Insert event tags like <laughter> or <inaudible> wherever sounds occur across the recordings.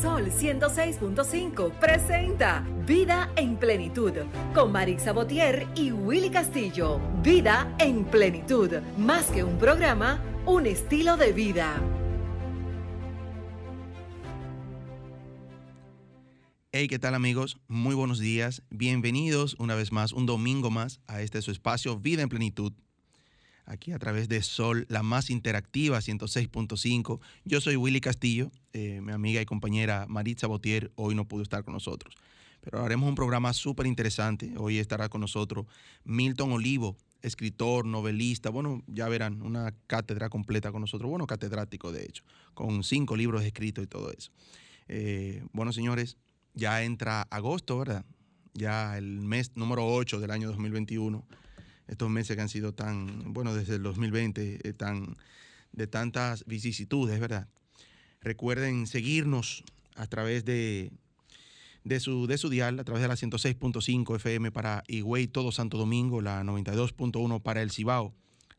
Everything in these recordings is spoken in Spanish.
Sol 106.5 presenta Vida en Plenitud con Marix Sabotier y Willy Castillo. Vida en Plenitud, más que un programa, un estilo de vida. Hey, ¿qué tal amigos? Muy buenos días. Bienvenidos una vez más, un domingo más, a este su espacio Vida en Plenitud. Aquí a través de Sol, la más interactiva, 106.5. Yo soy Willy Castillo, eh, mi amiga y compañera Maritza Botier hoy no pudo estar con nosotros. Pero haremos un programa súper interesante. Hoy estará con nosotros Milton Olivo, escritor, novelista, bueno, ya verán, una cátedra completa con nosotros, bueno, catedrático de hecho, con cinco libros escritos y todo eso. Eh, bueno, señores, ya entra agosto, ¿verdad? Ya el mes número 8 del año 2021. Estos meses que han sido tan, bueno, desde el 2020, eh, tan, de tantas vicisitudes, ¿verdad? Recuerden seguirnos a través de, de, su, de su dial, a través de la 106.5 FM para Higüey, todo Santo Domingo, la 92.1 para El Cibao,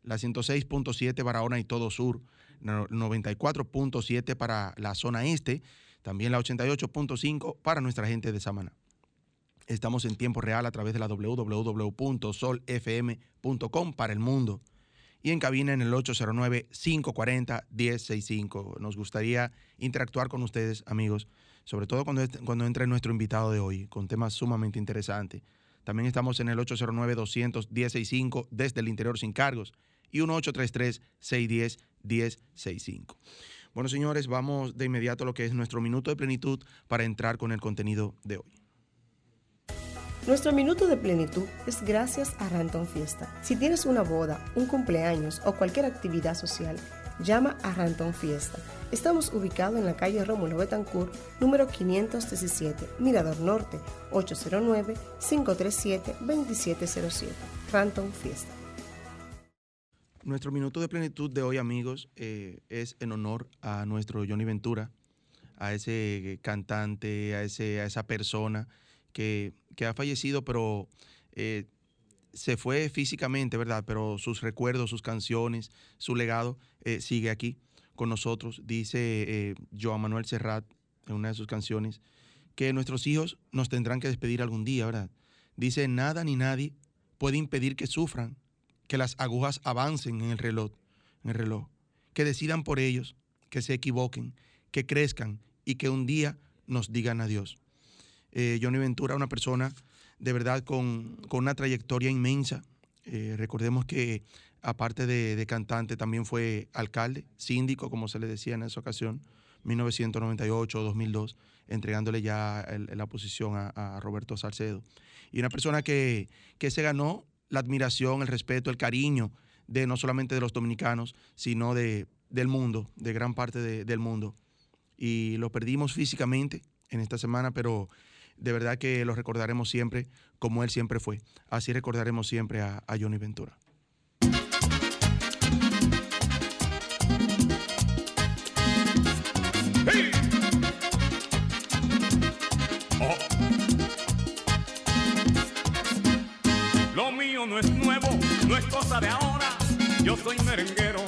la 106.7 para Ona y todo Sur, 94.7 para la zona este, también la 88.5 para nuestra gente de Samaná. Estamos en tiempo real a través de la www.solfm.com para el mundo y en cabina en el 809-540-1065. Nos gustaría interactuar con ustedes, amigos, sobre todo cuando, cuando entre nuestro invitado de hoy, con temas sumamente interesantes. También estamos en el 809-200-1065 desde el interior sin cargos y 1833-610-1065. Bueno, señores, vamos de inmediato a lo que es nuestro minuto de plenitud para entrar con el contenido de hoy. Nuestro minuto de plenitud es gracias a Ranton Fiesta. Si tienes una boda, un cumpleaños o cualquier actividad social, llama a Ranton Fiesta. Estamos ubicados en la calle Rómulo Betancourt, número 517, Mirador Norte, 809-537-2707. Ranton Fiesta. Nuestro minuto de plenitud de hoy, amigos, eh, es en honor a nuestro Johnny Ventura, a ese cantante, a, ese, a esa persona que, ha fallecido, pero eh, se fue físicamente, ¿verdad? Pero sus recuerdos, sus canciones, su legado eh, sigue aquí con nosotros. Dice eh, Joan Manuel Serrat en una de sus canciones que nuestros hijos nos tendrán que despedir algún día, ¿verdad? Dice, nada ni nadie puede impedir que sufran, que las agujas avancen en el reloj, en el reloj, que decidan por ellos, que se equivoquen, que crezcan y que un día nos digan adiós. Eh, Johnny Ventura, una persona de verdad con, una trayectoria inmensa. Eh, recordemos que aparte de, cantante también fue alcalde, síndico, como se le decía en esa ocasión, 1998-2002, entregándole ya la posición a, Roberto Salcedo. Y una persona que, se ganó la admiración, el respeto, el cariño de no solamente de los dominicanos, sino de, del mundo, de gran parte del mundo. Y lo perdimos físicamente en esta semana, pero de verdad que lo recordaremos siempre como él siempre fue. Así recordaremos siempre a, Johnny Ventura. Oh. Lo mío no es nuevo, no es cosa de ahora. Yo soy merenguero,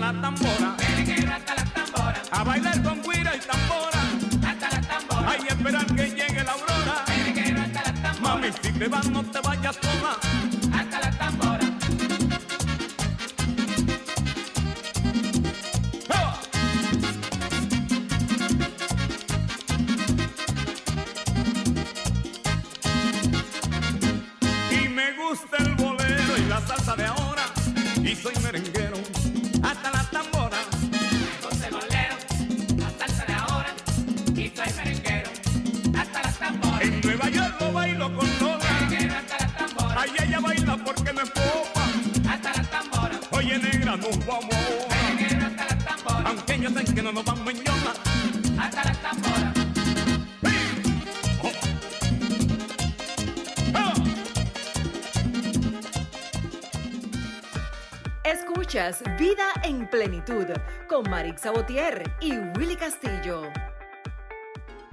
la tambora. hasta la tambora. A bailar con guira y tambora. Hasta la tambora. Ay, esperar que llegue la aurora. hasta la tambora. Mami, si te vas no te vayas sola. Hasta la tambora. Y me gusta el bolero y la salsa de ahora. Y soy merenguero Escuchas Vida en Plenitud con Marix Sabotier y Willy Castillo.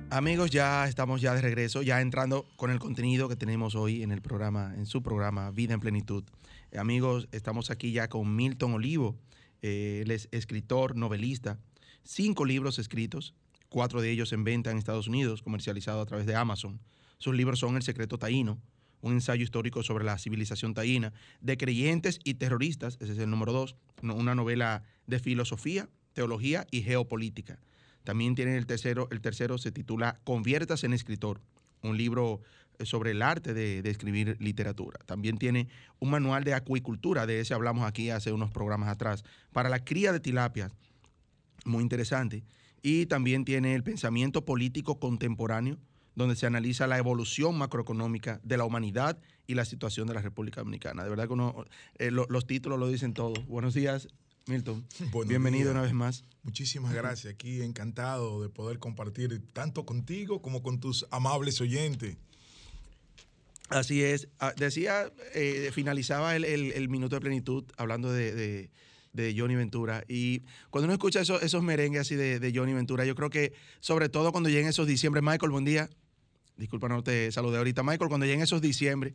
Amigos, ya estamos ya de regreso, ya entrando con el contenido que tenemos hoy en el programa, en su programa Vida en Plenitud. Amigos, estamos aquí ya con Milton Olivo. Eh, él es escritor, novelista, cinco libros escritos, cuatro de ellos en venta en Estados Unidos, comercializado a través de Amazon. Sus libros son El secreto taíno, un ensayo histórico sobre la civilización taína, de creyentes y terroristas, ese es el número dos, una novela de filosofía, teología y geopolítica. También tiene el tercero, el tercero se titula Conviertas en escritor, un libro sobre el arte de, de escribir literatura. También tiene un manual de acuicultura, de ese hablamos aquí hace unos programas atrás, para la cría de tilapias, muy interesante. Y también tiene el pensamiento político contemporáneo, donde se analiza la evolución macroeconómica de la humanidad y la situación de la República Dominicana. De verdad que uno, eh, lo- los títulos lo dicen todo. Buenos días, Milton. <laughs> Buenos Bienvenido días. una vez más. Muchísimas gracias. Aquí encantado de poder compartir tanto contigo como con tus amables oyentes. Así es. Ah, Decía, eh, finalizaba el, el- minuto de plenitud hablando de, de- Johnny Ventura. Y cuando uno escucha esos, esos merengues así de, de Johnny Ventura, yo creo que sobre todo cuando lleguen esos diciembre, Michael, buen día. Disculpa, no te saludé ahorita. Michael, cuando lleguen esos diciembre,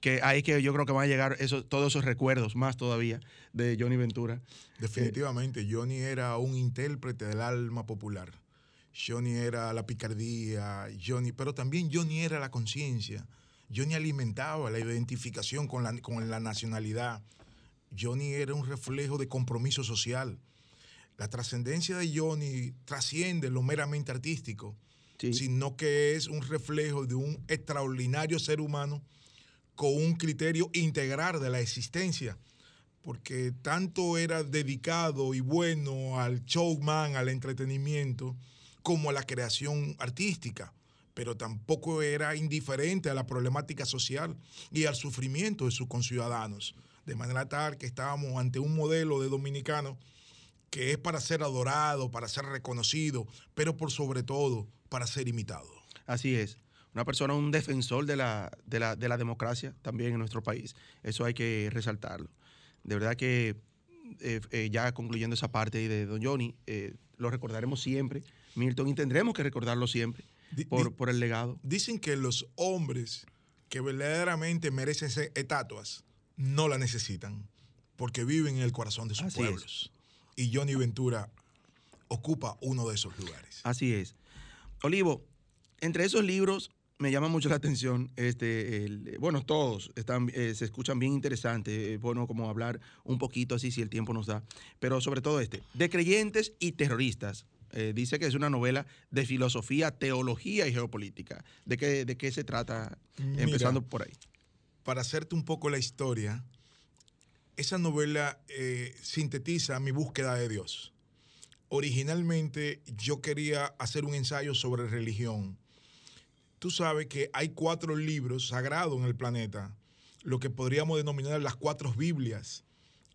que ahí que yo creo que van a llegar esos, todos esos recuerdos, más todavía, de Johnny Ventura. Definitivamente, Johnny era un intérprete del alma popular. Johnny era la picardía, Johnny, pero también Johnny era la conciencia. Johnny alimentaba la identificación con la, con la nacionalidad. Johnny era un reflejo de compromiso social. La trascendencia de Johnny trasciende lo meramente artístico, Sí. sino que es un reflejo de un extraordinario ser humano con un criterio integral de la existencia, porque tanto era dedicado y bueno al showman, al entretenimiento, como a la creación artística, pero tampoco era indiferente a la problemática social y al sufrimiento de sus conciudadanos, de manera tal que estábamos ante un modelo de dominicano que es para ser adorado, para ser reconocido, pero por sobre todo para ser imitado. Así es. Una persona, un defensor de la, de la, de la democracia también en nuestro país. Eso hay que resaltarlo. De verdad que eh, eh, ya concluyendo esa parte de Don Johnny, eh, lo recordaremos siempre, Milton, y tendremos que recordarlo siempre por, di- por el legado. Dicen que los hombres que verdaderamente merecen ser estatuas no la necesitan porque viven en el corazón de sus Así es. pueblos. Y Johnny Ventura ocupa uno de esos lugares. Así es. Olivo, entre esos libros me llama mucho la atención, este, el- bueno, todos están, eh, se escuchan bien interesantes, es bueno como hablar un poquito así si el tiempo nos da, pero sobre todo este, de creyentes y terroristas. Eh, dice que es una novela de filosofía, teología y geopolítica. ¿De qué, de qué se trata? Mira. Empezando por ahí. Para hacerte un poco la historia, esa novela eh, sintetiza mi búsqueda de Dios. Originalmente yo quería hacer un ensayo sobre religión. Tú sabes que hay cuatro libros sagrados en el planeta, lo que podríamos denominar las cuatro Biblias,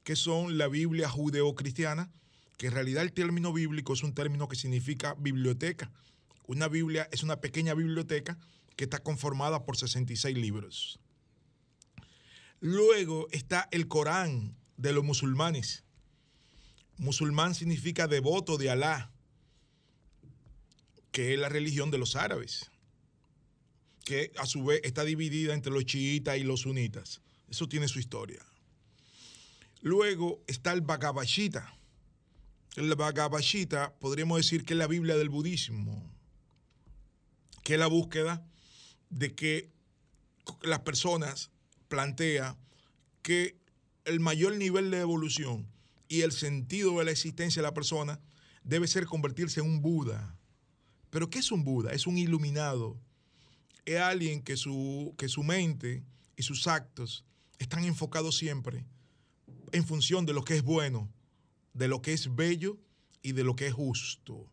que son la Biblia judeocristiana, que en realidad el término bíblico es un término que significa biblioteca. Una Biblia es una pequeña biblioteca que está conformada por 66 libros. Luego está el Corán de los musulmanes. Musulmán significa devoto de Alá, que es la religión de los árabes, que a su vez está dividida entre los chiitas y los sunitas. Eso tiene su historia. Luego está el Bhagavad Gita. El Bhagavad Gita podríamos decir que es la Biblia del budismo, que es la búsqueda de que las personas plantea que el mayor nivel de evolución y el sentido de la existencia de la persona debe ser convertirse en un Buda. ¿Pero qué es un Buda? Es un iluminado. Es alguien que su, que su mente y sus actos están enfocados siempre en función de lo que es bueno, de lo que es bello y de lo que es justo.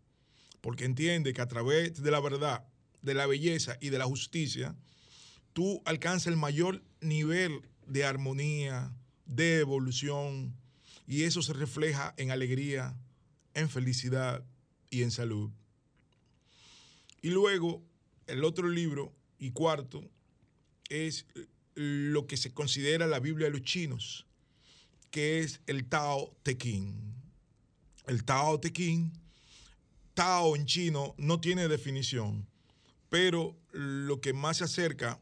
Porque entiende que a través de la verdad, de la belleza y de la justicia, tú alcanzas el mayor nivel de armonía, de evolución, y eso se refleja en alegría, en felicidad y en salud. Y luego, el otro libro y cuarto es lo que se considera la Biblia de los chinos, que es el Tao Te Ching. El Tao Te Ching, Tao en chino no tiene definición, pero lo que más se acerca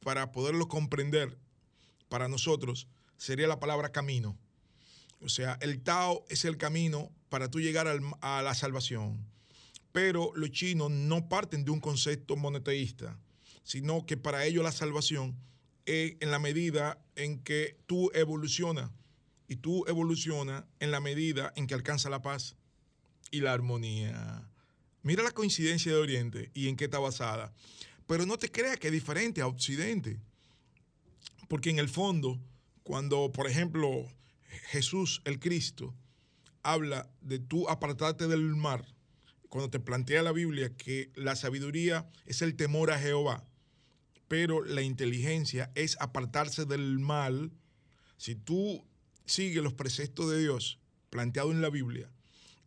para poderlo comprender para nosotros sería la palabra camino. O sea, el Tao es el camino para tú llegar a la salvación. Pero los chinos no parten de un concepto monoteísta, sino que para ellos la salvación es en la medida en que tú evolucionas. Y tú evolucionas en la medida en que alcanza la paz y la armonía. Mira la coincidencia de Oriente y en qué está basada. Pero no te creas que es diferente a Occidente. Porque en el fondo, cuando, por ejemplo, Jesús, el Cristo, habla de tú apartarte del mar, cuando te plantea la Biblia que la sabiduría es el temor a Jehová, pero la inteligencia es apartarse del mal, si tú sigues los preceptos de Dios planteados en la Biblia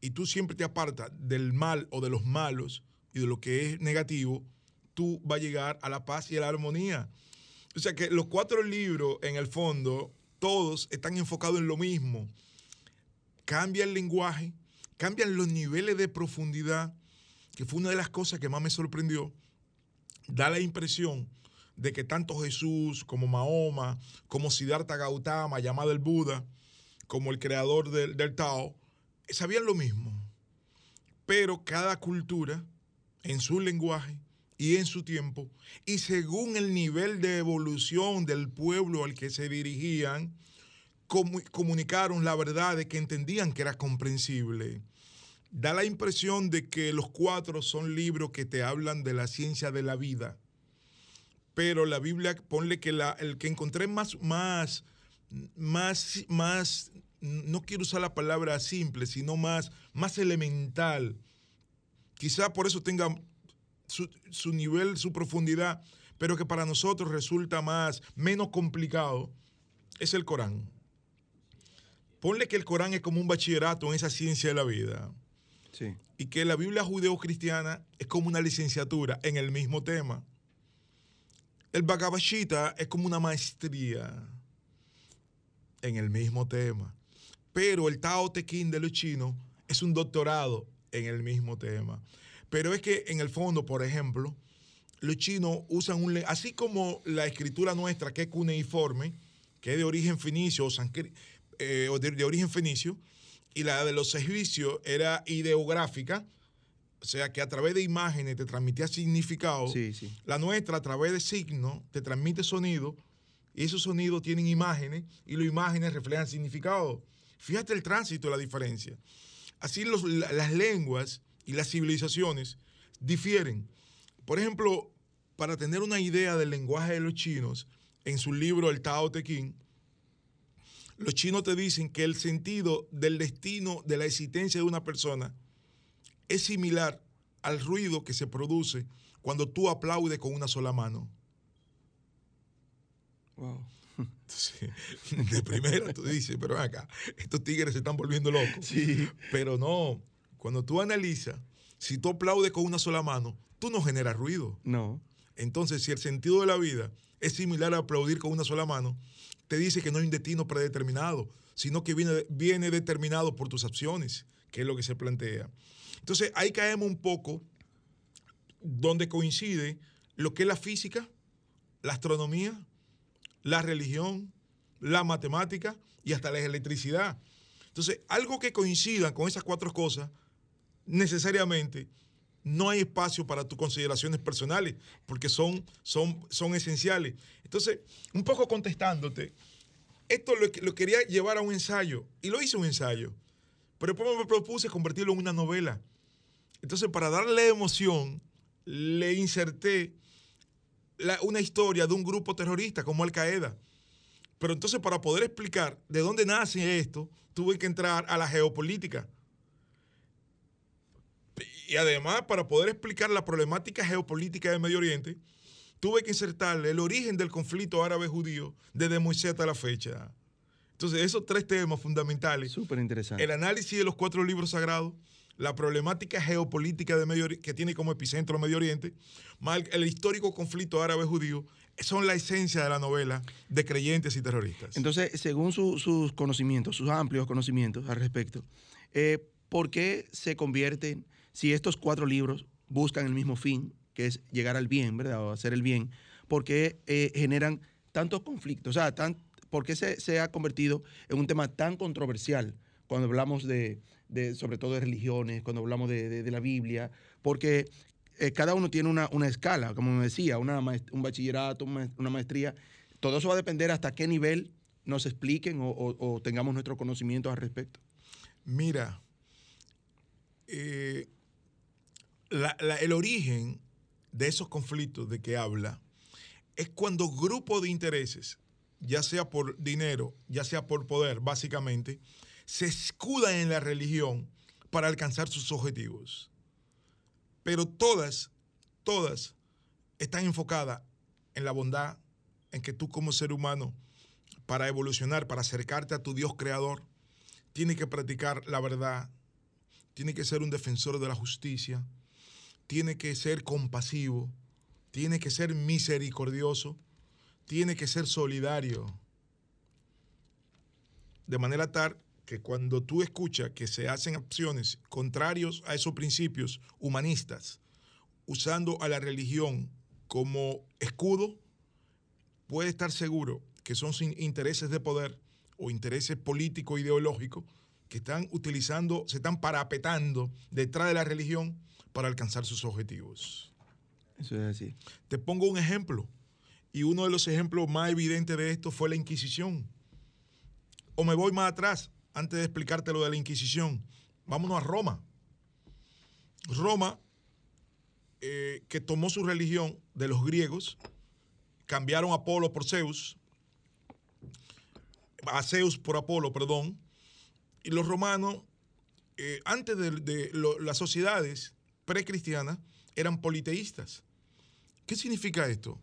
y tú siempre te apartas del mal o de los malos y de lo que es negativo, tú vas a llegar a la paz y a la armonía. O sea que los cuatro libros, en el fondo, todos están enfocados en lo mismo. Cambia el lenguaje, cambian los niveles de profundidad, que fue una de las cosas que más me sorprendió. Da la impresión de que tanto Jesús como Mahoma, como Siddhartha Gautama, llamado el Buda, como el creador del, del Tao, sabían lo mismo. Pero cada cultura, en su lenguaje y en su tiempo, y según el nivel de evolución del pueblo al que se dirigían, comu- comunicaron la verdad de que entendían que era comprensible. Da la impresión de que los cuatro son libros que te hablan de la ciencia de la vida. Pero la Biblia, ponle que la, el que encontré más, más, más, más, no quiero usar la palabra simple, sino más, más elemental. Quizá por eso tenga su, su nivel, su profundidad, pero que para nosotros resulta más, menos complicado, es el Corán. Ponle que el Corán es como un bachillerato en esa ciencia de la vida Sí. y que la Biblia judeo-cristiana es como una licenciatura en el mismo tema. El Bhagavad es como una maestría en el mismo tema. Pero el Tao de los chinos es un doctorado en el mismo tema. Pero es que en el fondo, por ejemplo, los chinos usan un... Así como la escritura nuestra, que es cuneiforme, que es de origen fenicio o, eh, de, de origen fenicio, y la de los egipcios era ideográfica, o sea que a través de imágenes te transmitía significado. Sí, sí. La nuestra a través de signos te transmite sonido y esos sonidos tienen imágenes y las imágenes reflejan significado. Fíjate el tránsito, la diferencia. Así los- las lenguas y las civilizaciones difieren. Por ejemplo, para tener una idea del lenguaje de los chinos, en su libro El Tao Te Ching, los chinos te dicen que el sentido del destino de la existencia de una persona es similar al ruido que se produce cuando tú aplaudes con una sola mano. Wow. Sí, <laughs> De primera tú dices, pero acá, estos tigres se están volviendo locos. Sí. Pero no, cuando tú analizas, si tú aplaudes con una sola mano, tú no generas ruido. No. Entonces, si el sentido de la vida es similar a aplaudir con una sola mano, te dice que no hay un destino predeterminado, sino que viene, viene determinado por tus acciones, que es lo que se plantea. Entonces, ahí caemos un poco donde coincide lo que es la física, la astronomía, la religión, la matemática y hasta la electricidad. Entonces, algo que coincida con esas cuatro cosas, necesariamente no hay espacio para tus consideraciones personales, porque son, son, son esenciales. Entonces, un poco contestándote, esto lo, lo quería llevar a un ensayo, y lo hice un ensayo, pero después me propuse convertirlo en una novela. Entonces, para darle emoción, le inserté una historia de un grupo terrorista como Al Qaeda. Pero entonces, para poder explicar de dónde nace esto, tuve que entrar a la geopolítica. Y además, para poder explicar la problemática geopolítica del Medio Oriente, tuve que insertarle el origen del conflicto árabe-judío desde Moisés hasta la fecha. Entonces, esos tres temas fundamentales Súper interesante. el análisis de los cuatro libros sagrados, la problemática geopolítica de Medio que tiene como epicentro Medio Oriente, más el, el histórico conflicto árabe-judío, son la esencia de la novela de creyentes y terroristas. Entonces, según su- sus conocimientos, sus amplios conocimientos al respecto, eh, ¿por qué se convierten, si estos cuatro libros buscan el mismo fin, que es llegar al bien, ¿verdad? O hacer el bien, ¿por qué eh, generan tantos conflictos? O sea, tan, ¿por qué se, ha convertido en un tema tan controversial cuando hablamos de, sobre todo de religiones, cuando hablamos de, la Biblia? Porque eh, cada uno tiene una, escala, como me decía, una un bachillerato, una maestría. Todo eso va a depender hasta qué nivel nos expliquen o, tengamos nuestro conocimiento al respecto. Mira, eh, el origen de esos conflictos de que habla es cuando grupos de intereses, ya sea por dinero, ya sea por poder, básicamente, se escudan en la religión para alcanzar sus objetivos. Pero todas, todas están enfocadas en la bondad, en que tú como ser humano, para evolucionar, para acercarte a tu Dios creador, tiene que practicar la verdad, tiene que ser un defensor de la justicia, tiene que ser compasivo, tiene que ser misericordioso, tiene que ser solidario. De manera tal que cuando tú escuchas que se hacen acciones contrarios a esos principios humanistas, usando a la religión como escudo, puede estar seguro que son sin intereses de poder o intereses políticos ideológicos que están utilizando, se están parapetando detrás de la religión para alcanzar sus objetivos. Eso es así. Te pongo un ejemplo, y uno de los ejemplos más evidentes de esto fue la Inquisición. O me voy más atrás, antes de explicarte lo de la Inquisición. Vámonos a Roma. Roma, eh, que tomó su religión de los griegos, cambiaron a Apolo por Zeus, a Zeus por Apolo, perdón, y los romanos, eh, antes de, las sociedades precristianas, eran politeístas. ¿Qué significa esto?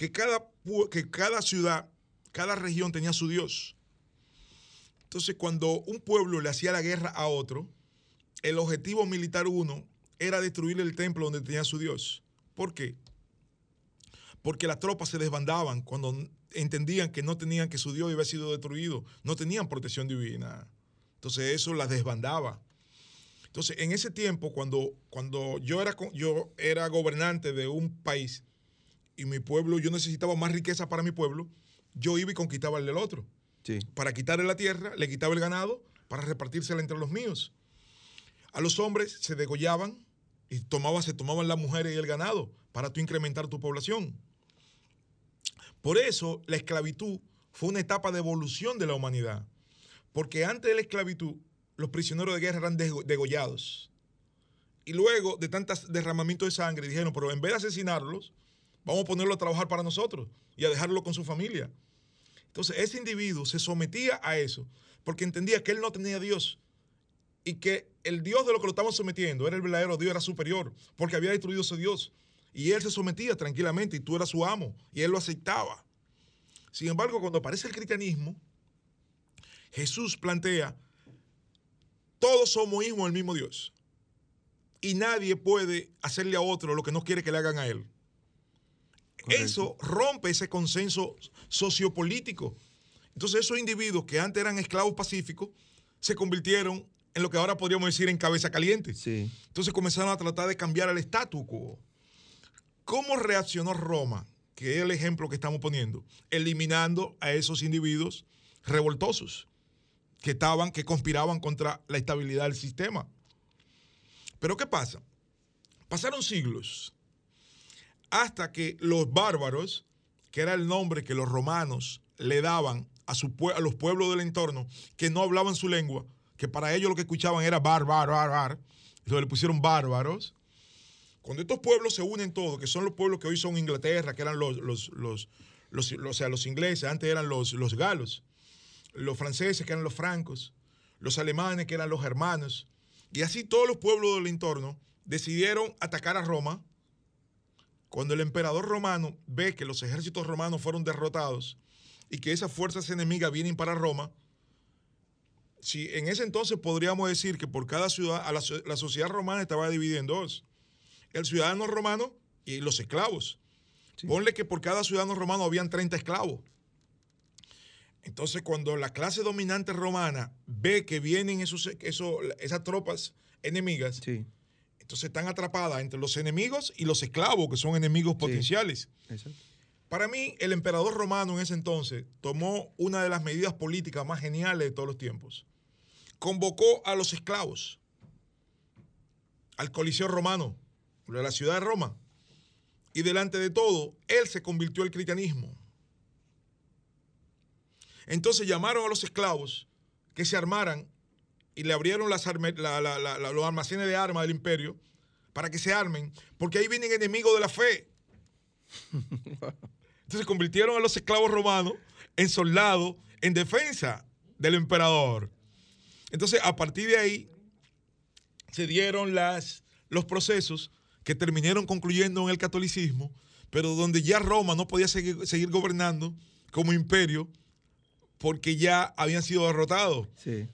Que cada, que cada ciudad, cada región tenía su dios. Entonces, cuando un pueblo le hacía la guerra a otro, el objetivo militar uno era destruir el templo donde tenía su dios. ¿Por qué? Porque las tropas se desbandaban cuando entendían que no tenían que su dios había sido destruido, no tenían protección divina. Entonces eso las desbandaba. Entonces, en ese tiempo, cuando, cuando yo, era, yo era gobernante de un país y mi pueblo, yo necesitaba más riqueza para mi pueblo, yo iba y conquistaba el del otro. Sí. Para quitarle la tierra, le quitaba el ganado para repartírsela entre los míos. A los hombres se degollaban y tomaba, se tomaban las mujeres y el ganado para tú incrementar tu población. Por eso la esclavitud fue una etapa de evolución de la humanidad. Porque antes de la esclavitud, los prisioneros de guerra eran dego- degollados. Y luego de tantos derramamientos de sangre, dijeron, pero en vez de asesinarlos, vamos a ponerlo a trabajar para nosotros y a dejarlo con su familia. Entonces, ese individuo se sometía a eso porque entendía que él no tenía Dios y que el Dios de lo que lo estaban sometiendo era el verdadero Dios, era superior, porque había destruido ese Dios. Y él se sometía tranquilamente y tú eras su amo y él lo aceptaba. Sin embargo, cuando aparece el cristianismo, Jesús plantea, todos somos hijos del mismo Dios. Y nadie puede hacerle a otro lo que no quiere que le hagan a él. Correcto. Eso rompe ese consenso sociopolítico. Entonces esos individuos que antes eran esclavos pacíficos se convirtieron en lo que ahora podríamos decir en cabeza caliente. Sí. Entonces comenzaron a tratar de cambiar el statu quo. ¿Cómo reaccionó Roma? Que es el ejemplo que estamos poniendo. Eliminando a esos individuos revoltosos que estaban, que conspiraban contra la estabilidad del sistema. Pero ¿qué pasa? Pasaron siglos hasta que los bárbaros, que era el nombre que los romanos le daban a, su a los pueblos del entorno, que no hablaban su lengua, que para ellos lo que escuchaban era bar, bar, bar, entonces le pusieron bárbaros. Cuando estos pueblos se unen todos, que son los pueblos que hoy son Inglaterra, que eran los, los, los, los- los- o sea, los ingleses, antes eran los, los galos, los franceses, que eran los francos, los alemanes, que eran los germanos, y así todos los pueblos del entorno decidieron atacar a Roma. Cuando el emperador romano ve que los ejércitos romanos fueron derrotados y que esas fuerzas enemigas vienen para Roma, si en ese entonces podríamos decir que por cada ciudad, a la, so- la sociedad romana estaba dividida en dos. El ciudadano romano y los esclavos. Sí. Ponle que por cada ciudadano romano habían 30 esclavos. Entonces, cuando la clase dominante romana ve que vienen esos, esos- esas tropas enemigas, Sí. Entonces están atrapadas entre los enemigos y los esclavos, que son enemigos potenciales. Exacto. Para mí, el emperador romano en ese entonces tomó una de las medidas políticas más geniales de todos los tiempos. Convocó a los esclavos al Coliseo romano, de la ciudad de Roma, y delante de todo, él se convirtió al cristianismo. Entonces llamaron a los esclavos que se armaran y le abrieron las arme- la- la- la- la- los almacenes de armas del imperio para que se armen, porque ahí vienen enemigos de la fe. <laughs> Entonces convirtieron a los esclavos romanos en soldados en defensa del emperador. Entonces, a partir de ahí, se dieron las, los procesos que terminaron concluyendo en el catolicismo, pero donde ya Roma no podía seguir, seguir gobernando como imperio porque ya habían sido derrotados. Sí.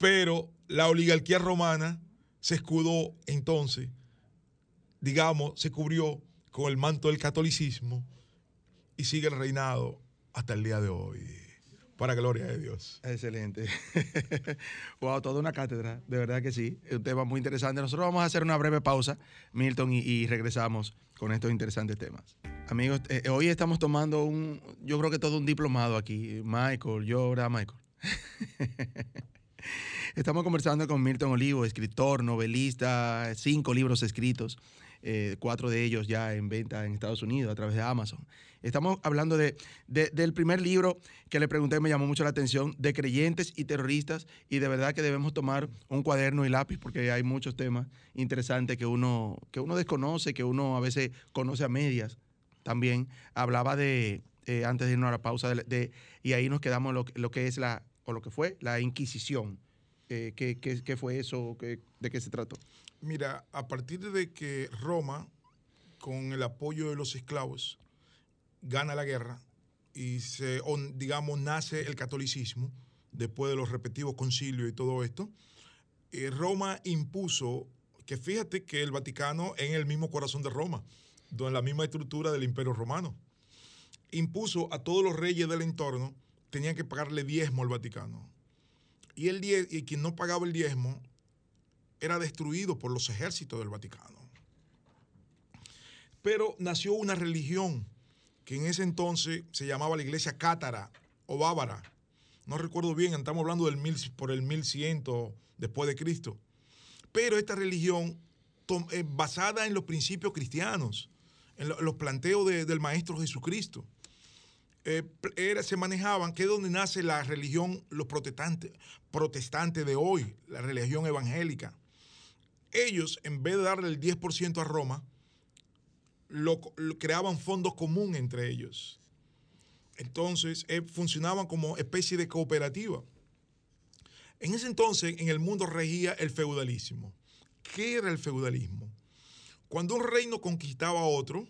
Pero la oligarquía romana se escudó entonces, digamos, se cubrió con el manto del catolicismo y sigue el reinado hasta el día de hoy. Para gloria de Dios. Excelente. <laughs> wow, toda una cátedra, de verdad que sí. Un tema muy interesante. Nosotros vamos a hacer una breve pausa, Milton, y, regresamos con estos interesantes temas. Amigos, eh, hoy estamos tomando un, yo creo que todo un diplomado aquí. Michael, yo, ¿verdad, Michael? <laughs> Estamos conversando con Milton Olivo, escritor, novelista, cinco libros escritos, eh, cuatro de ellos ya en venta en Estados Unidos a través de Amazon. Estamos hablando de, de- del primer libro que le pregunté, me llamó mucho la atención, de creyentes y terroristas, y de verdad que debemos tomar un cuaderno y lápiz porque hay muchos temas interesantes que uno, que uno desconoce, que uno a veces conoce a medias. También hablaba de, eh, antes de irnos a la pausa, de, y ahí nos quedamos lo, que- lo que es la, o lo que fue, la Inquisición. Eh, ¿qué, qué- fue eso? ¿Qué- ¿De qué se trató? Mira, a partir de que Roma, con el apoyo de los esclavos, gana la guerra y se, digamos, nace el catolicismo, después de los respectivos concilios y todo esto, eh, Roma impuso, que fíjate que el Vaticano en el mismo corazón de Roma, en la misma estructura del Imperio Romano, impuso a todos los reyes del entorno, tenían que pagarle diezmo al Vaticano. Y, el die- y quien no pagaba el diezmo era destruido por los ejércitos del Vaticano. Pero nació una religión que en ese entonces se llamaba la iglesia cátara o bávara. No recuerdo bien, estamos hablando del mil, por el 1100 después de Cristo. Pero esta religión, eh, basada en los principios cristianos, en lo- los planteos de- del Maestro Jesucristo, eh, pl- era- se manejaban, que es donde nace la religión, los protestantes, protestantes de hoy, la religión evangélica. Ellos, en vez de darle el 10% a Roma, lo, creaban fondos comunes entre ellos. Entonces, eh, funcionaban como especie de cooperativa. En ese entonces, en el mundo regía el feudalismo. ¿Qué era el feudalismo? Cuando un reino conquistaba a otro,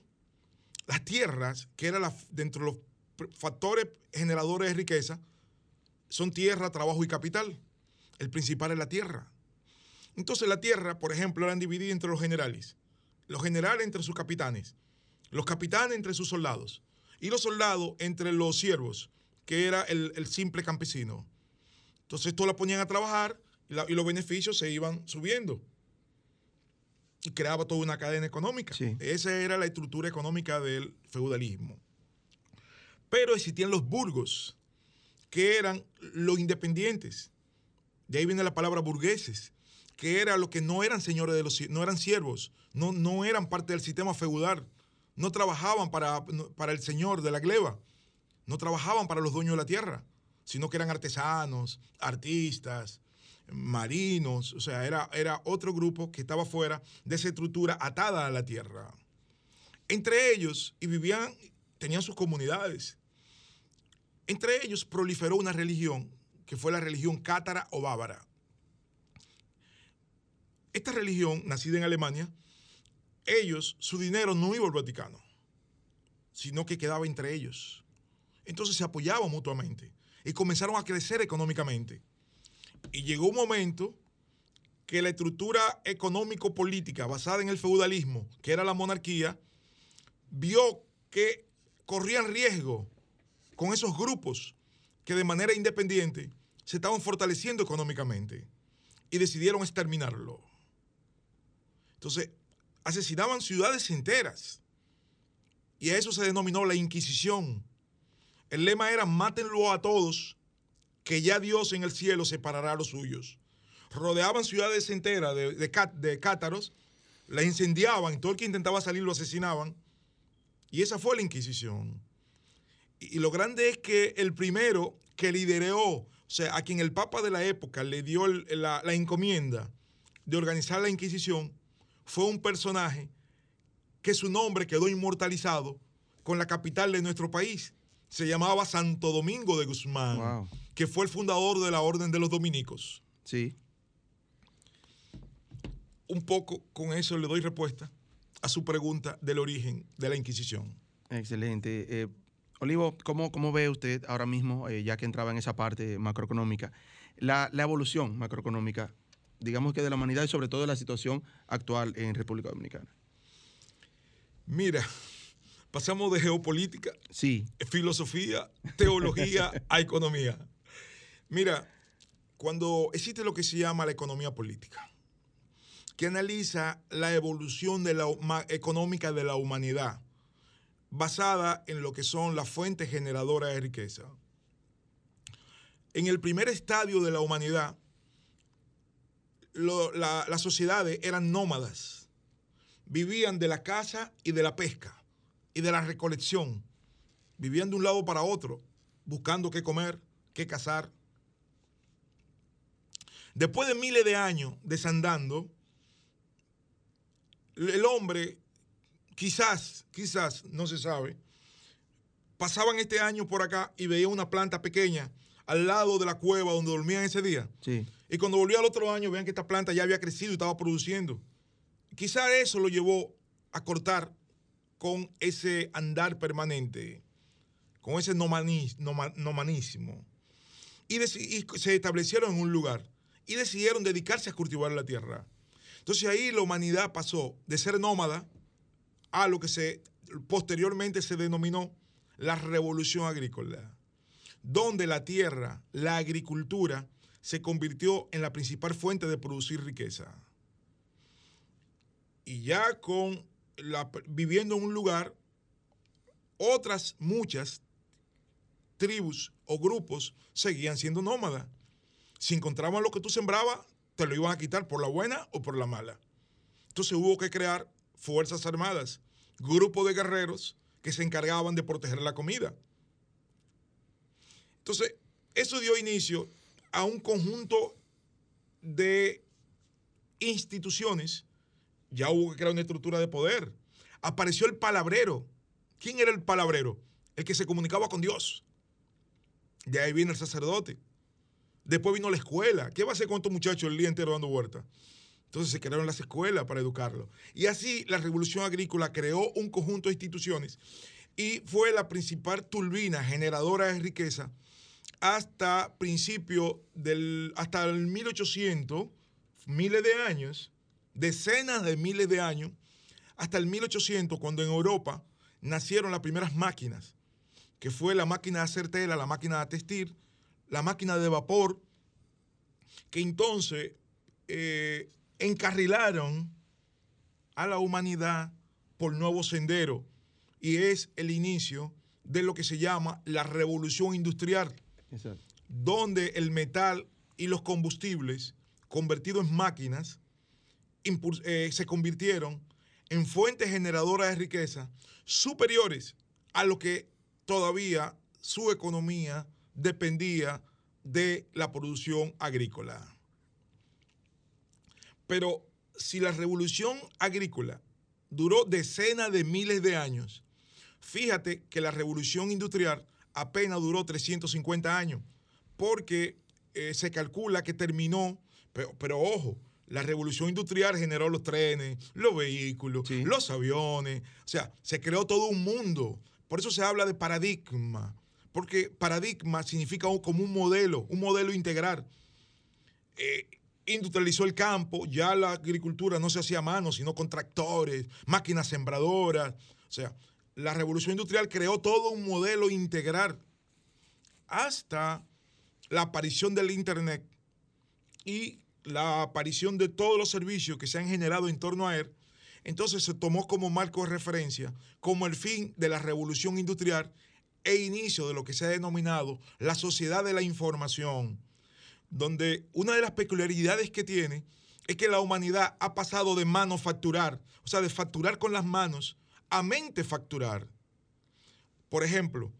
las tierras, que eran la- dentro de los factores generadores de riqueza, son tierra, trabajo y capital. El principal es la tierra. Entonces la tierra, por ejemplo, eran divididas entre los generales. Los generales entre sus capitanes. Los capitanes entre sus soldados. Y los soldados entre los siervos, que era el, el simple campesino. Entonces esto la ponían a trabajar y, la- y los beneficios se iban subiendo. Y creaba toda una cadena económica. Sí. Esa era la estructura económica del feudalismo. Pero existían los burgos, que eran los independientes. De ahí viene la palabra burgueses, que era lo que no eran señores de los no eran siervos, no, no eran parte del sistema feudal, no trabajaban para, para el señor de la gleba, no trabajaban para los dueños de la tierra, sino que eran artesanos, artistas, marinos, o sea, era, era otro grupo que estaba fuera de esa estructura atada a la tierra. Entre ellos, y vivían, tenían sus comunidades. Entre ellos proliferó una religión que fue la religión cátara o bávara. Esta religión, nacida en Alemania, ellos, su dinero no iba al Vaticano, sino que quedaba entre ellos. Entonces se apoyaban mutuamente y comenzaron a crecer económicamente. Y llegó un momento que la estructura económico-política basada en el feudalismo, que era la monarquía, vio que corrían riesgo con esos grupos que de manera independiente se estaban fortaleciendo económicamente y decidieron exterminarlo. Entonces, asesinaban ciudades enteras. Y a eso se denominó la Inquisición. El lema era, mátenlo a todos, que ya Dios en el cielo separará a los suyos. Rodeaban ciudades enteras de, cátaros, la incendiaban, todo el que intentaba salir lo asesinaban. Y esa fue la Inquisición. Y, lo grande es que el primero que lideró, o sea, a quien el Papa de la época le dio la encomienda de organizar la Inquisición, fue un personaje que su nombre quedó inmortalizado con la capital de nuestro país. Se llamaba Santo Domingo de Guzmán, Wow. que fue el fundador de la Orden de los Dominicos. Sí. Un poco con eso le doy respuesta a su pregunta del origen de la Inquisición. Excelente. Eh, Olivo, ¿cómo, cómo ve usted ahora mismo, eh, ya que entraba en esa parte macroeconómica, la, la evolución macroeconómica, digamos que de la humanidad y sobre todo de la situación actual en República Dominicana? Mira, pasamos de geopolítica, Sí, filosofía, teología a economía. Mira, cuando existe lo que se llama la economía política, que analiza la evolución de la, económica de la humanidad, basada en lo que son las fuentes generadoras de riqueza. En el primer estadio de la humanidad, la- las sociedades eran nómadas, vivían de la caza y de la pesca y de la recolección, vivían de un lado para otro, buscando qué comer, qué cazar. Después de miles de años desandando, el hombre, quizás, quizás, no se sabe, pasaban este año por acá y veía una planta pequeña al lado de la cueva donde dormían ese día. sí. Y cuando volvió al otro año, vean que esta planta ya había crecido y estaba produciendo. Quizás eso lo llevó a cortar con ese andar permanente, con ese nomani- noma- nomanismo. Y, y se establecieron en un lugar y decidieron dedicarse a cultivar la tierra. Entonces ahí la humanidad pasó de ser nómada a lo que se posteriormente se denominó la revolución agrícola donde la tierra, la agricultura, se convirtió en la principal fuente de producir riqueza. Y ya con viviendo en un lugar, otras muchas tribus o grupos seguían siendo nómadas. Si encontraban lo que tú sembrabas, te lo iban a quitar por la buena o por la mala. Entonces hubo que crear fuerzas armadas, grupos de guerreros que se encargaban de proteger la comida. Entonces, eso dio inicio a un conjunto de instituciones. Ya hubo que crear una estructura de poder. Apareció el palabrero. ¿Quién era el palabrero? El que se comunicaba con Dios. De ahí viene el sacerdote. Después vino la escuela. ¿Qué va a hacer con estos muchachos el día entero dando vueltas? Entonces se crearon las escuelas para educarlos. Y así la revolución agrícola creó un conjunto de instituciones y fue la principal turbina generadora de riqueza hasta principio del, hasta el 1800, miles de años, decenas de miles de años, hasta el 1800, cuando en Europa nacieron las primeras máquinas, que fue la máquina de hacer tela, la máquina de testir, la máquina de vapor, que entonces eh, encarrilaron a la humanidad por nuevos senderos y es el inicio de lo que se llama la revolución industrial, Exacto. donde el metal y los combustibles convertidos en máquinas eh, se convirtieron en fuentes generadoras de riqueza superiores a lo que todavía su economía dependía de la producción agrícola. Pero si la revolución agrícola duró decenas de miles de años, fíjate que la revolución industrial apenas duró 350 años, porque eh, se calcula que terminó, pero, pero ojo, la revolución industrial generó los trenes, los vehículos, Sí. los aviones, o sea, se creó todo un mundo. Por eso se habla de paradigma, porque paradigma significa como un modelo, un modelo integral. Eh, industrializó el campo, ya la agricultura no se hacía a mano, sino con tractores, máquinas sembradoras. O sea, la revolución industrial creó todo un modelo integral hasta la aparición del Internet y la aparición de todos los servicios que se han generado en torno a él, entonces se tomó como marco de referencia como el fin de la revolución industrial e inicio de lo que se ha denominado la sociedad de la información, donde una de las peculiaridades que tiene es que la humanidad ha pasado de manufacturar, o sea, de facturar con las manos, a mente facturar. Por ejemplo,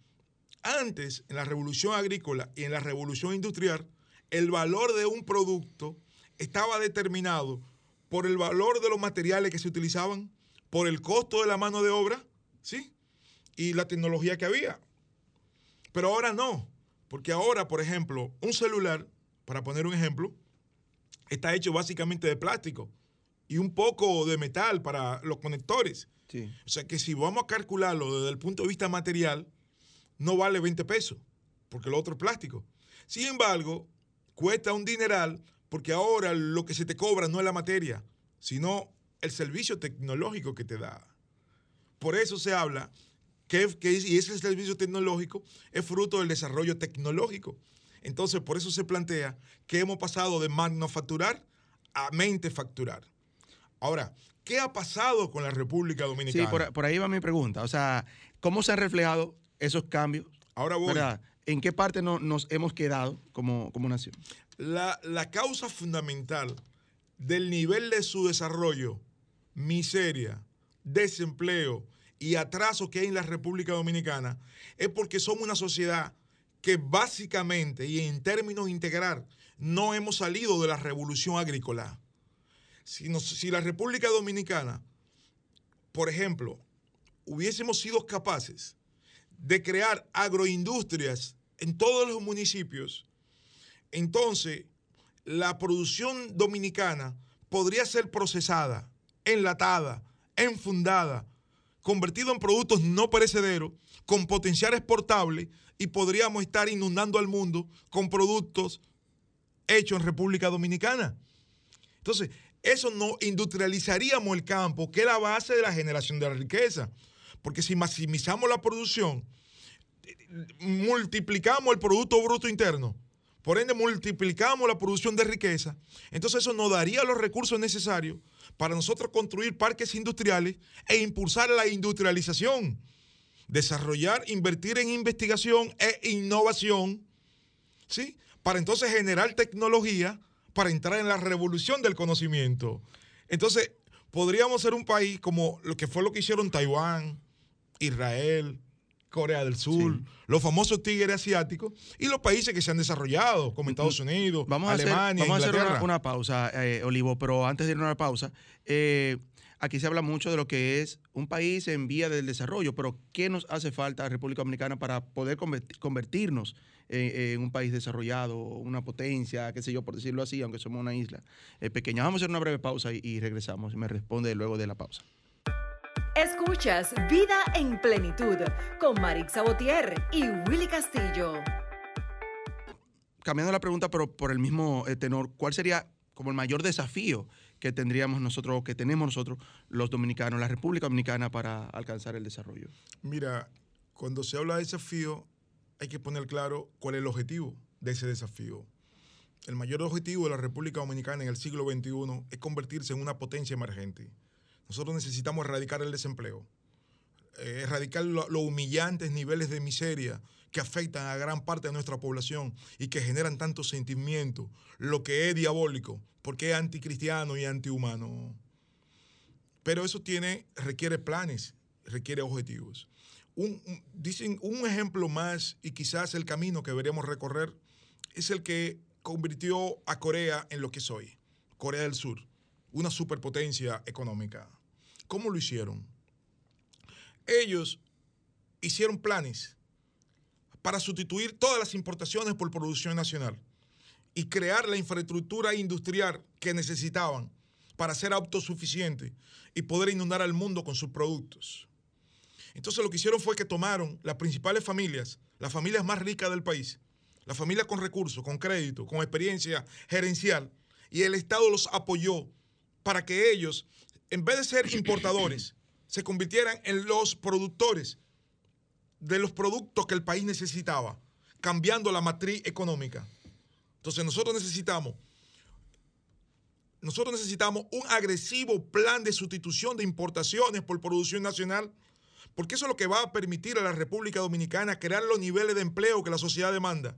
antes, en la revolución agrícola y en la revolución industrial, el valor de un producto estaba determinado por el valor de los materiales que se utilizaban, por el costo de la mano de obra, ¿sí? Y la tecnología que había. Pero ahora no, porque ahora, por ejemplo, un celular, para poner un ejemplo, está hecho básicamente de plástico y un poco de metal para los conectores. O sea que si vamos a calcularlo desde el punto de vista material, no vale 20 pesos, porque lo otro es plástico. Sin embargo, cuesta un dineral porque ahora lo que se te cobra no es la materia, sino el servicio tecnológico que te da. Por eso se habla que, y ese servicio tecnológico es fruto del desarrollo tecnológico. Entonces, por eso se plantea que hemos pasado de manufacturar a mente facturar. Ahora, ¿qué ha pasado con la República Dominicana? Sí, por, ahí va mi pregunta. O sea, ¿cómo se han reflejado esos cambios? Ahora voy. ¿En qué parte nos hemos quedado como, como nación? La, la causa fundamental del nivel de su desarrollo, miseria, desempleo y atraso que hay en la República Dominicana es porque somos una sociedad que básicamente y en términos integral no hemos salido de la revolución agrícola. Si, si la República Dominicana, por ejemplo, hubiésemos sido capaces de crear agroindustrias en todos los municipios, entonces la producción dominicana podría ser procesada, enlatada, enfundada, convertida en productos no perecederos, con potencial exportable y podríamos estar inundando al mundo con productos hechos en República Dominicana. Entonces, eso no industrializaríamos el campo, que es la base de la generación de la riqueza. Porque si maximizamos la producción, multiplicamos el Producto Bruto Interno, por ende multiplicamos la producción de riqueza, entonces eso nos daría los recursos necesarios para nosotros construir parques industriales e impulsar la industrialización, desarrollar, invertir en investigación e innovación, ¿sí? Para entonces generar tecnología para entrar en la revolución del conocimiento. Entonces, podríamos ser un país como lo que fue lo que hicieron Taiwán, Israel, Corea del Sur, los famosos tigres asiáticos y los países que se han desarrollado, como Estados Unidos, vamos Alemania, a hacer, vamos a hacer una, pausa, eh, Olivo, pero antes de ir a una pausa, eh, aquí se habla mucho de lo que es un país en vía del desarrollo, pero ¿qué nos hace falta a República Dominicana para poder convertirnos en, un país desarrollado, una potencia, qué sé yo, por decirlo así, aunque somos una isla eh, pequeña? Vamos a hacer una breve pausa y, y regresamos. Me responde luego de la pausa. Escuchas Vida en Plenitud con Marix Sabotier y Willy Castillo. Cambiando la pregunta, pero por el mismo eh, tenor, ¿cuál sería como el mayor desafío que tendríamos nosotros, que tenemos nosotros los dominicanos, la República Dominicana, para alcanzar el desarrollo? Mira, cuando se habla de desafío, hay que poner claro cuál es el objetivo de ese desafío. El mayor objetivo de la República Dominicana en el siglo XXI es convertirse en una potencia emergente nosotros necesitamos erradicar el desempleo, eh, erradicar los humillantes niveles de miseria que afectan a gran parte de nuestra población y que generan tantos sentimientos, lo que es diabólico, porque es anticristiano y antihumano. Pero eso tiene, requiere planes, requiere objetivos. Un, dicen, un ejemplo más y quizás el camino que deberíamos recorrer es el que convirtió a Corea en lo que es hoy, Corea del Sur, una superpotencia económica. ¿Cómo lo hicieron? Ellos hicieron planes para sustituir todas las importaciones por producción nacional y crear la infraestructura industrial que necesitaban para ser autosuficientes y poder inundar al mundo con sus productos. Entonces lo que hicieron fue que tomaron las principales familias, las familias más ricas del país, las familias con recursos, con crédito, con experiencia gerencial, y el Estado los apoyó para que ellos en vez de ser importadores, <clears throat> se convirtieran en los productores de los productos que el país necesitaba, cambiando la matriz económica. Entonces nosotros necesitamos nosotros necesitamos un agresivo plan de sustitución de importaciones por producción nacional, porque eso es lo que va a permitir a la República Dominicana crear los niveles de empleo que la sociedad demanda,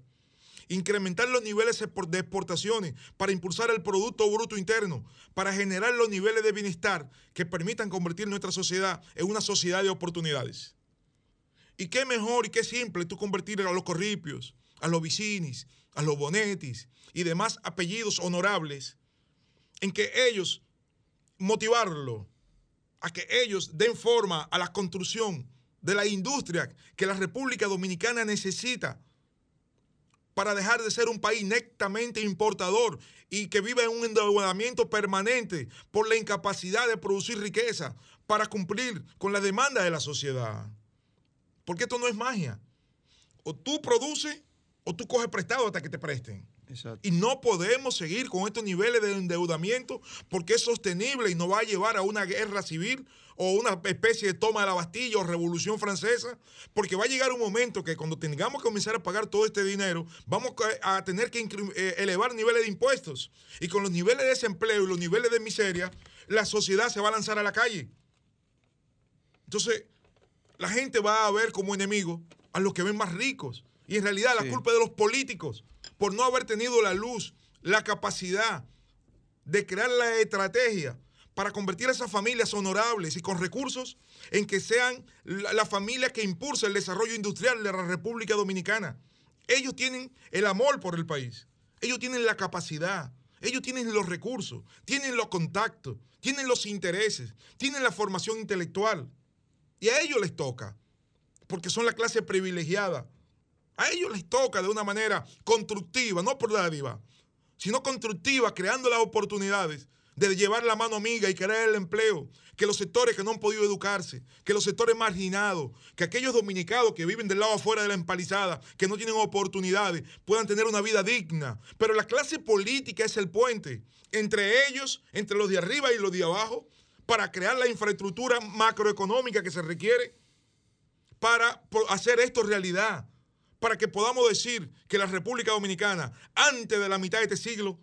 incrementar los niveles de exportaciones para impulsar el Producto Bruto Interno, para generar los niveles de bienestar que permitan convertir nuestra sociedad en una sociedad de oportunidades. Y qué mejor y qué simple tú convertir a los corripios, a los vicinis, a los bonetis y demás apellidos honorables en que ellos motivarlo a que ellos den forma a la construcción de la industria que la República Dominicana necesita para dejar de ser un país netamente importador y que vive en un endeudamiento permanente por la incapacidad de producir riqueza para cumplir con la demanda de la sociedad. Porque esto no es magia. O tú produces o tú coges prestado hasta que te presten. Y no podemos seguir con estos niveles de endeudamiento porque es sostenible y nos va a llevar a una guerra civil o una especie de toma de la Bastilla o revolución francesa, porque va a llegar un momento que cuando tengamos que comenzar a pagar todo este dinero, vamos a tener que eh, elevar niveles de impuestos. Y con los niveles de desempleo y los niveles de miseria, la sociedad se va a lanzar a la calle. Entonces, la gente va a ver como enemigo a los que ven más ricos. Y en realidad la culpa es de los políticos por no haber tenido la luz, la capacidad de crear la estrategia para convertir a esas familias honorables y con recursos en que sean la, familia que impulsa el desarrollo industrial de la República Dominicana. Ellos tienen el amor por el país, ellos tienen la capacidad, ellos tienen los recursos, tienen los contactos, tienen los intereses, tienen la formación intelectual. Y a ellos les toca, porque son la clase privilegiada a ellos les toca de una manera constructiva, no por dádiva, sino constructiva, creando las oportunidades de llevar la mano amiga y crear el empleo, que los sectores que no han podido educarse, que los sectores marginados, que aquellos dominicados que viven del lado afuera de la empalizada, que no tienen oportunidades, puedan tener una vida digna. Pero la clase política es el puente entre ellos, entre los de arriba y los de abajo, para crear la infraestructura macroeconómica que se requiere para hacer esto realidad para que podamos decir que la República Dominicana, antes de la mitad de este siglo,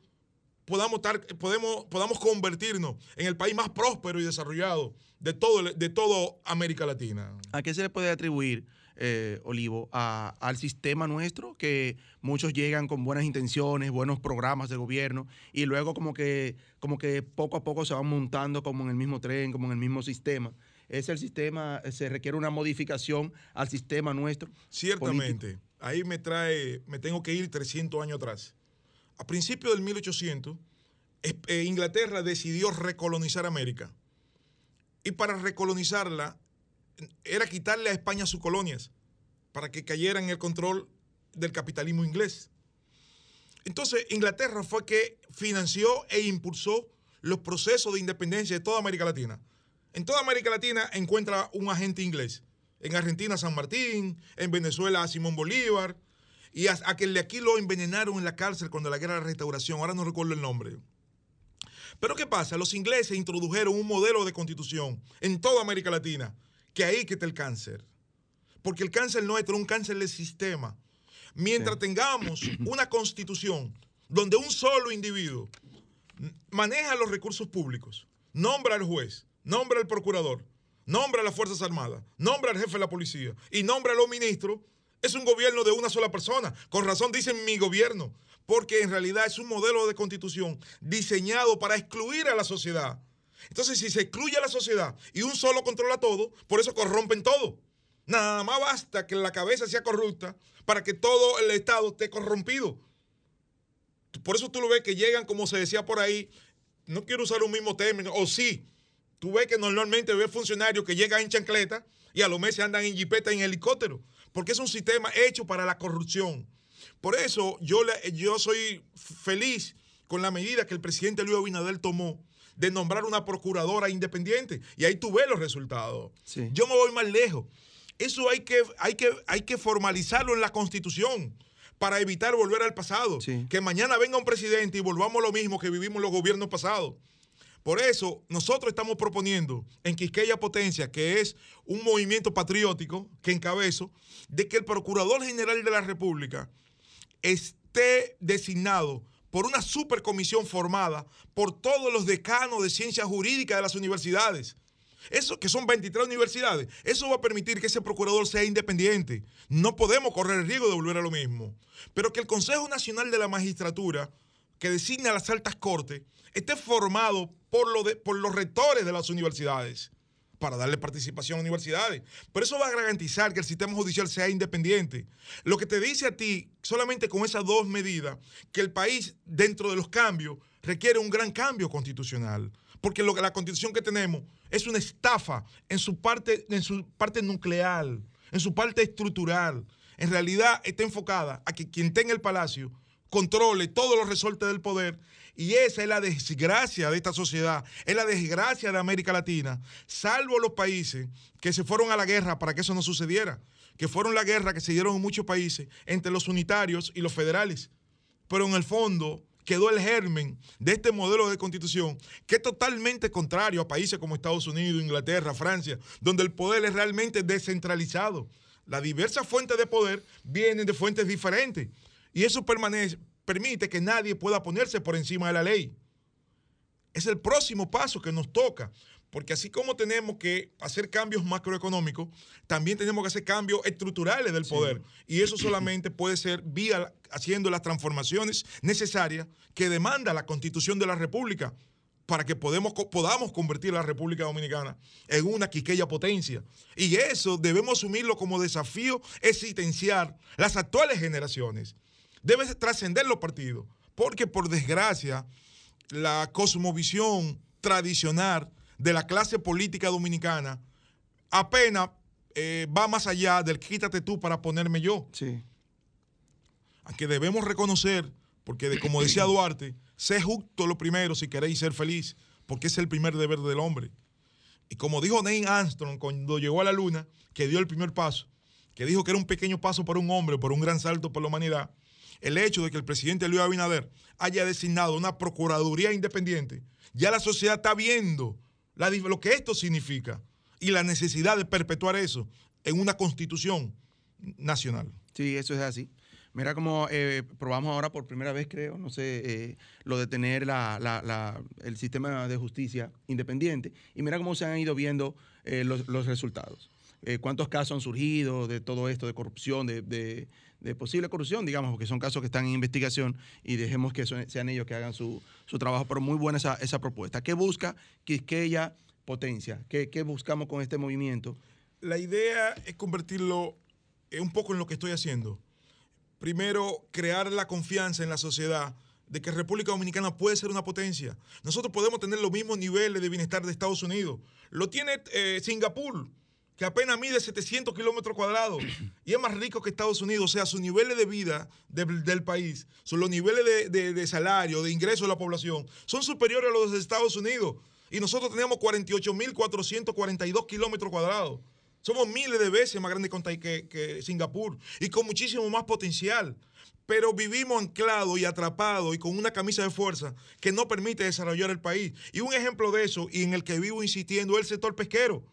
podamos, estar, podemos, podamos convertirnos en el país más próspero y desarrollado de todo, de todo América Latina. ¿A qué se le puede atribuir, eh, Olivo, al sistema nuestro, que muchos llegan con buenas intenciones, buenos programas de gobierno, y luego como que, como que poco a poco se van montando como en el mismo tren, como en el mismo sistema? ¿Es el sistema, se requiere una modificación al sistema nuestro? Ciertamente ahí me trae, me tengo que ir 300 años atrás. A principios del 1800, eh, Inglaterra decidió recolonizar América. Y para recolonizarla, era quitarle a España sus colonias, para que cayera en el control del capitalismo inglés. Entonces, Inglaterra fue que financió e impulsó los procesos de independencia de toda América Latina. En toda América Latina encuentra un agente inglés en Argentina San Martín, en Venezuela a Simón Bolívar, y a, que de aquí lo envenenaron en la cárcel cuando la guerra de la restauración, ahora no recuerdo el nombre. Pero ¿qué pasa? Los ingleses introdujeron un modelo de constitución en toda América Latina, que ahí que está el cáncer. Porque el cáncer nuestro es un cáncer del sistema. Mientras tengamos una constitución donde un solo individuo maneja los recursos públicos, nombra al juez, nombra al procurador, nombra a las Fuerzas Armadas, nombra al jefe de la policía y nombra a los ministros, es un gobierno de una sola persona. Con razón dicen mi gobierno, porque en realidad es un modelo de constitución diseñado para excluir a la sociedad. Entonces, si se excluye a la sociedad y un solo controla todo, por eso corrompen todo. Nada más basta que la cabeza sea corrupta para que todo el Estado esté corrompido. Por eso tú lo ves que llegan, como se decía por ahí, no quiero usar un mismo término, o sí, Tú ves que normalmente ves funcionarios que llegan en chancleta y a los meses andan en jipeta en helicóptero, porque es un sistema hecho para la corrupción. Por eso yo, yo soy feliz con la medida que el presidente Luis Abinader tomó de nombrar una procuradora independiente. Y ahí tú ves los resultados. Yo me voy más lejos. Eso hay que, hay, que, hay que formalizarlo en la Constitución para evitar volver al pasado. Que mañana venga un presidente y volvamos lo mismo que vivimos los gobiernos pasados. Por eso, nosotros estamos proponiendo en Quisqueya Potencia, que es un movimiento patriótico que encabezo, de que el Procurador General de la República esté designado por una supercomisión formada por todos los decanos de ciencias jurídicas de las universidades. Eso, que son 23 universidades, eso va a permitir que ese procurador sea independiente. No podemos correr el riesgo de volver a lo mismo. Pero que el Consejo Nacional de la Magistratura, que designa las altas cortes, esté formado por, por los rectores de las universidades para darle participación a universidades. Pero eso va a garantizar que el sistema judicial sea independiente. Lo que te dice a ti, solamente con esas dos medidas, que el país, dentro de los cambios, requiere un gran cambio constitucional. Porque lo, la constitución que tenemos es una estafa en su parte, en su parte nuclear, en su parte estructural. En realidad está enfocada a que quien tenga el palacio controle todos los resortes del poder y esa es la desgracia de esta sociedad, es la desgracia de América Latina, salvo los países que se fueron a la guerra para que eso no sucediera, que fueron la guerra que se dieron en muchos países entre los unitarios y los federales. Pero en el fondo quedó el germen de este modelo de constitución que es totalmente contrario a países como Estados Unidos, Inglaterra, Francia, donde el poder es realmente descentralizado. Las diversas fuentes de poder vienen de fuentes diferentes. Y eso permanece, permite que nadie pueda ponerse por encima de la ley. Es el próximo paso que nos toca, porque así como tenemos que hacer cambios macroeconómicos, también tenemos que hacer cambios estructurales del poder. Y eso solamente puede ser vía haciendo las transformaciones necesarias que demanda la constitución de la República para que podemos, podamos convertir a la República Dominicana en una quiqueya potencia. Y eso debemos asumirlo como desafío existencial las actuales generaciones debe trascender los partidos, porque por desgracia la cosmovisión tradicional de la clase política dominicana apenas eh, va más allá del quítate tú para ponerme yo. Sí. Aunque debemos reconocer, porque como decía <clears throat> Duarte, sé justo lo primero si queréis ser feliz, porque es el primer deber del hombre. Y como dijo Neil Armstrong cuando llegó a la luna, que dio el primer paso, que dijo que era un pequeño paso para un hombre, por un gran salto por la humanidad, el hecho de que el presidente Luis Abinader haya designado una Procuraduría Independiente, ya la sociedad está viendo lo que esto significa y la necesidad de perpetuar eso en una constitución nacional. Sí, eso es así. Mira cómo eh, probamos ahora por primera vez, creo, no sé, eh, lo de tener el sistema de justicia independiente. Y mira cómo se han ido viendo eh, los, resultados. Cuántos casos han surgido de todo esto, de corrupción, de posible corrupción, digamos, porque son casos que están en investigación y dejemos que sean ellos que hagan su, trabajo. Pero muy buena esa, esa propuesta. ¿Qué busca Quisqueya Potencia? ¿Qué, ¿Qué, buscamos con este movimiento? La idea es convertirlo un poco en lo que estoy haciendo. Primero, crear la confianza en la sociedad de que República Dominicana puede ser una potencia. Nosotros podemos tener los mismos niveles de bienestar de Estados Unidos. Lo tiene eh, Singapur que apenas mide 700 kilómetros cuadrados <clears throat> y es más rico que Estados Unidos. O sea, sus niveles de vida del país, son los niveles de, salario, de ingreso de la población, son superiores a los de Estados Unidos. Y nosotros tenemos 48.442 kilómetros cuadrados. Somos miles de veces más grandes que, que Singapur y con muchísimo más potencial. Pero vivimos anclados y atrapados y con una camisa de fuerza que no permite desarrollar el país. Y un ejemplo de eso, y en el que vivo insistiendo, es el sector pesquero.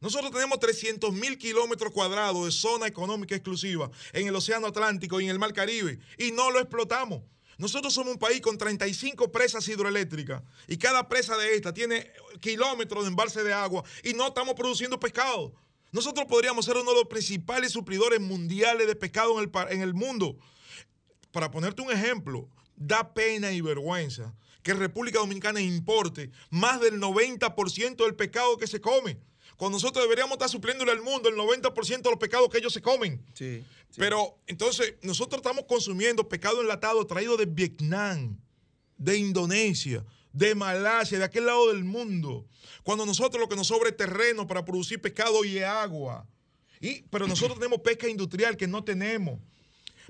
Nosotros tenemos 300 mil kilómetros cuadrados de zona económica exclusiva en el Océano Atlántico y en el Mar Caribe y no lo explotamos. Nosotros somos un país con 35 presas hidroeléctricas y cada presa de esta tiene kilómetros de embalse de agua y no estamos produciendo pescado. Nosotros podríamos ser uno de los principales suplidores mundiales de pescado en el, en el mundo. Para ponerte un ejemplo, da pena y vergüenza que República Dominicana importe más del 90% del pescado que se come cuando nosotros deberíamos estar supliéndole al mundo el 90% de los pecados que ellos se comen. Sí, Pero entonces nosotros estamos consumiendo pescado enlatado traído de Vietnam, de Indonesia, de Malasia, de aquel lado del mundo. Cuando nosotros lo que nos sobra es terreno para producir pescado y agua. Y, pero nosotros tenemos pesca industrial que no tenemos.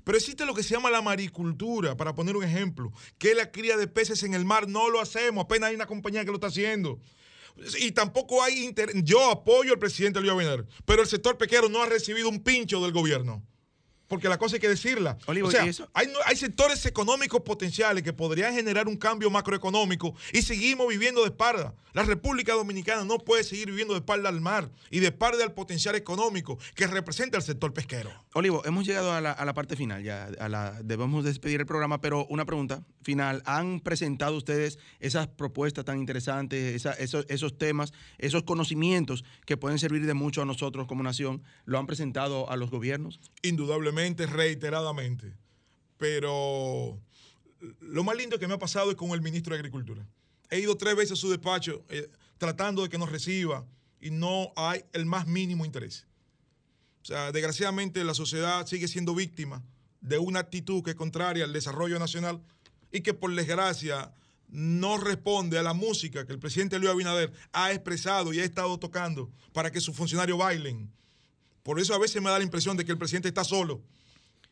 Pero existe lo que se llama la maricultura, para poner un ejemplo, que es la cría de peces en el mar. No lo hacemos, apenas hay una compañía que lo está haciendo. Y tampoco hay interés. Yo apoyo al presidente Luis Abinader, pero el sector pequero no ha recibido un pincho del gobierno. Porque la cosa hay que decirla. Olivo, o sea, hay, sectores económicos potenciales que podrían generar un cambio macroeconómico y seguimos viviendo de espalda. La República Dominicana no puede seguir viviendo de espalda al mar y de espalda al potencial económico que representa el sector pesquero. Olivo, hemos llegado a la, a la parte final, ya a la, debemos despedir el programa, pero una pregunta final. ¿Han presentado ustedes esas propuestas tan interesantes, esa- esos, esos temas, esos conocimientos que pueden servir de mucho a nosotros como nación? ¿Lo han presentado a los gobiernos? Indudablemente, reiteradamente. Pero lo más lindo que me ha pasado es con el ministro de Agricultura. He ido tres veces a su despacho eh, tratando de que nos reciba y no hay el más mínimo interés. O sea, desgraciadamente la sociedad sigue siendo víctima de una actitud que es contraria al desarrollo nacional y que por desgracia no responde a la música que el presidente Luis Abinader ha expresado y ha estado tocando para que sus funcionarios bailen. Por eso a veces me da la impresión de que el presidente está solo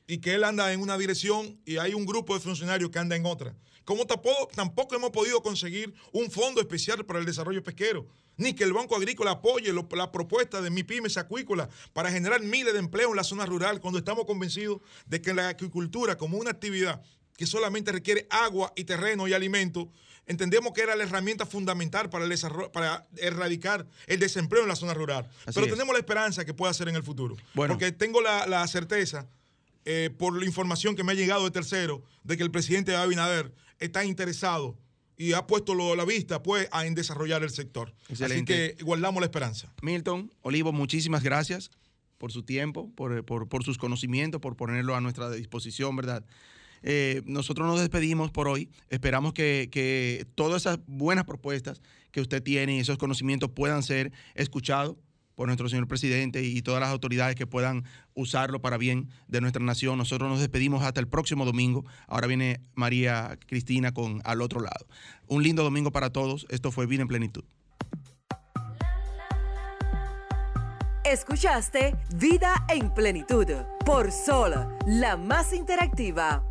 y que él anda en una dirección y hay un grupo de funcionarios que anda en otra. Como tampoco, hemos podido conseguir un fondo especial para el desarrollo pesquero, ni que el Banco Agrícola apoye la propuesta de mi pymes acuícola para generar miles de empleos en la zona rural, cuando estamos convencidos de que la acuicultura como una actividad que solamente requiere agua y terreno y alimento, entendemos que era la herramienta fundamental para, el desarrollo, para erradicar el desempleo en la zona rural. Así Pero es. tenemos la esperanza que pueda ser en el futuro. Bueno. Porque tengo la, la certeza, eh, por la información que me ha llegado de tercero, de que el presidente Abinader está interesado y ha puesto lo- la vista pues, a, en desarrollar el sector. Excelente. Así que guardamos la esperanza. Milton, Olivo, muchísimas gracias por su tiempo, por, por- por sus conocimientos, por ponerlo a nuestra disposición, ¿verdad? Eh, nosotros nos despedimos por hoy. Esperamos que, que todas esas buenas propuestas que usted tiene y esos conocimientos puedan ser escuchados por nuestro señor presidente y todas las autoridades que puedan usarlo para bien de nuestra nación. Nosotros nos despedimos hasta el próximo domingo. Ahora viene María Cristina con al otro lado. Un lindo domingo para todos. Esto fue Vida en Plenitud. Escuchaste Vida en Plenitud por Sol, la más interactiva.